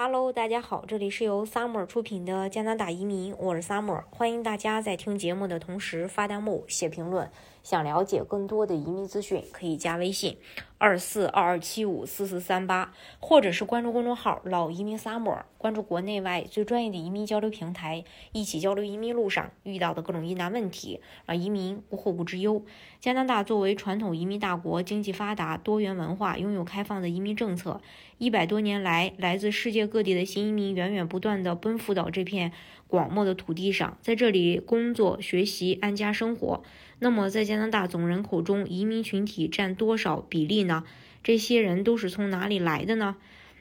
Hello，大家好，这里是由 Summer 出品的加拿大移民，我是 Summer，欢迎大家在听节目的同时发弹幕、写评论。想了解更多的移民资讯，可以加微信二四二二七五四四三八，或者是关注公众号“老移民 Summer”，关注国内外最专业的移民交流平台，一起交流移民路上遇到的各种疑难问题，让移民无后顾之忧。加拿大作为传统移民大国，经济发达、多元文化，拥有开放的移民政策。一百多年来，来自世界各地的新移民源源不断地奔赴到这片广袤的土地上，在这里工作、学习、安家生活。那么，在加拿大总人口中，移民群体占多少比例呢？这些人都是从哪里来的呢？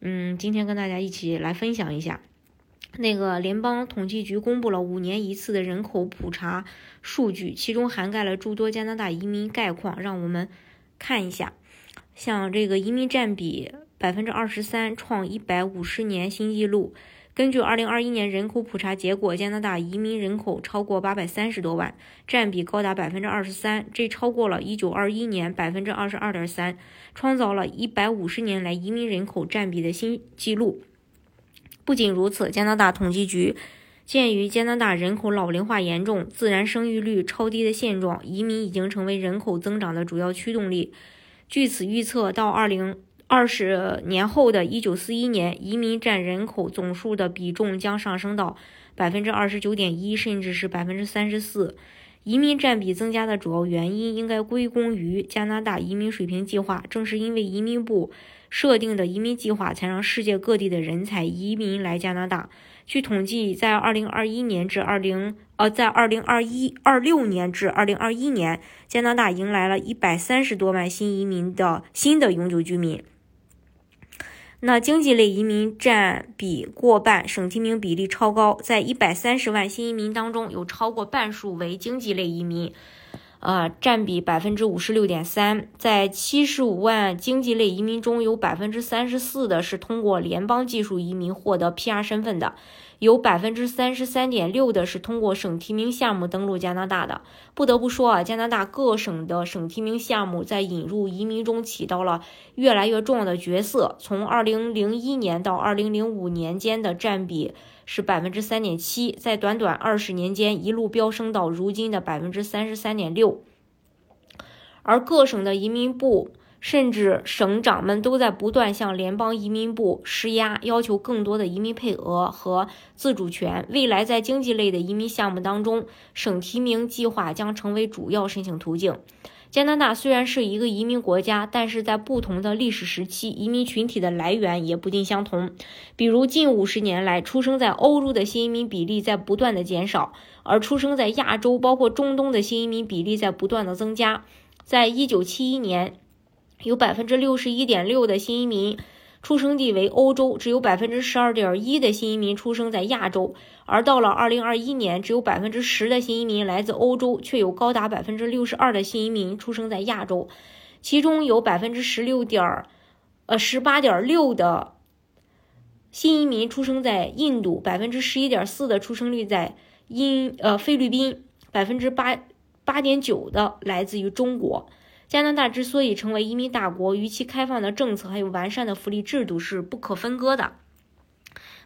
嗯，今天跟大家一起来分享一下。那个联邦统计局公布了五年一次的人口普查数据，其中涵盖了诸多加拿大移民概况，让我们看一下。像这个移民占比百分之二十三，创一百五十年新纪录。根据二零二一年人口普查结果，加拿大移民人口超过八百三十多万，占比高达百分之二十三，这超过了一九二一年百分之二十二点三，创造了一百五十年来移民人口占比的新纪录。不仅如此，加拿大统计局鉴于加拿大人口老龄化严重、自然生育率超低的现状，移民已经成为人口增长的主要驱动力。据此预测，到二零。二十年后的一九四一年，移民占人口总数的比重将上升到百分之二十九点一，甚至是百分之三十四。移民占比增加的主要原因应该归功于加拿大移民水平计划。正是因为移民部设定的移民计划，才让世界各地的人才移民来加拿大。据统计，在二零二一年至二零呃，在二零二一二六年至二零二一年，加拿大迎来了一百三十多万新移民的新的永久居民。那经济类移民占比过半，省提名比例超高，在一百三十万新移民当中，有超过半数为经济类移民，呃，占比百分之五十六点三。在七十五万经济类移民中，有百分之三十四的是通过联邦技术移民获得 PR 身份的。有百分之三十三点六的是通过省提名项目登陆加拿大的。不得不说啊，加拿大各省的省提名项目在引入移民中起到了越来越重要的角色。从二零零一年到二零零五年间的占比是百分之三点七，在短短二十年间一路飙升到如今的百分之三十三点六。而各省的移民部。甚至省长们都在不断向联邦移民部施压，要求更多的移民配额和自主权。未来在经济类的移民项目当中，省提名计划将成为主要申请途径。加拿大虽然是一个移民国家，但是在不同的历史时期，移民群体的来源也不尽相同。比如近五十年来，出生在欧洲的新移民比例在不断的减少，而出生在亚洲，包括中东的新移民比例在不断的增加。在一九七一年。有百分之六十一点六的新移民出生地为欧洲，只有百分之十二点一的新移民出生在亚洲。而到了二零二一年，只有百分之十的新移民来自欧洲，却有高达百分之六十二的新移民出生在亚洲。其中有百分之十六点，呃十八点六的新移民出生在印度，百分之十一点四的出生率在印呃菲律宾，百分之八八点九的来自于中国。加拿大之所以成为移民大国，与其开放的政策还有完善的福利制度是不可分割的。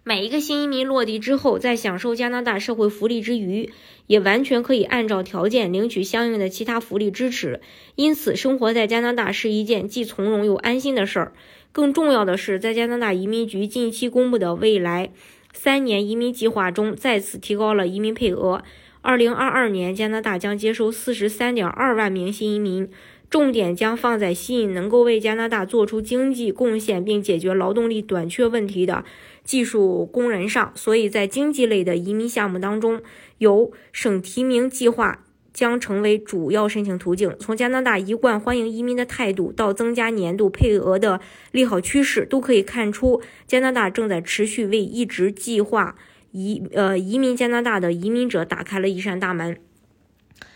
每一个新移民落地之后，在享受加拿大社会福利之余，也完全可以按照条件领取相应的其他福利支持。因此，生活在加拿大是一件既从容又安心的事儿。更重要的是，在加拿大移民局近期公布的未来三年移民计划中，再次提高了移民配额。二零二二年，加拿大将接收四十三点二万名新移民。重点将放在吸引能够为加拿大做出经济贡献并解决劳动力短缺问题的技术工人上，所以在经济类的移民项目当中，由省提名计划将成为主要申请途径。从加拿大一贯欢迎移民的态度到增加年度配额的利好趋势，都可以看出加拿大正在持续为一直计划移呃移民加拿大的移民者打开了一扇大门。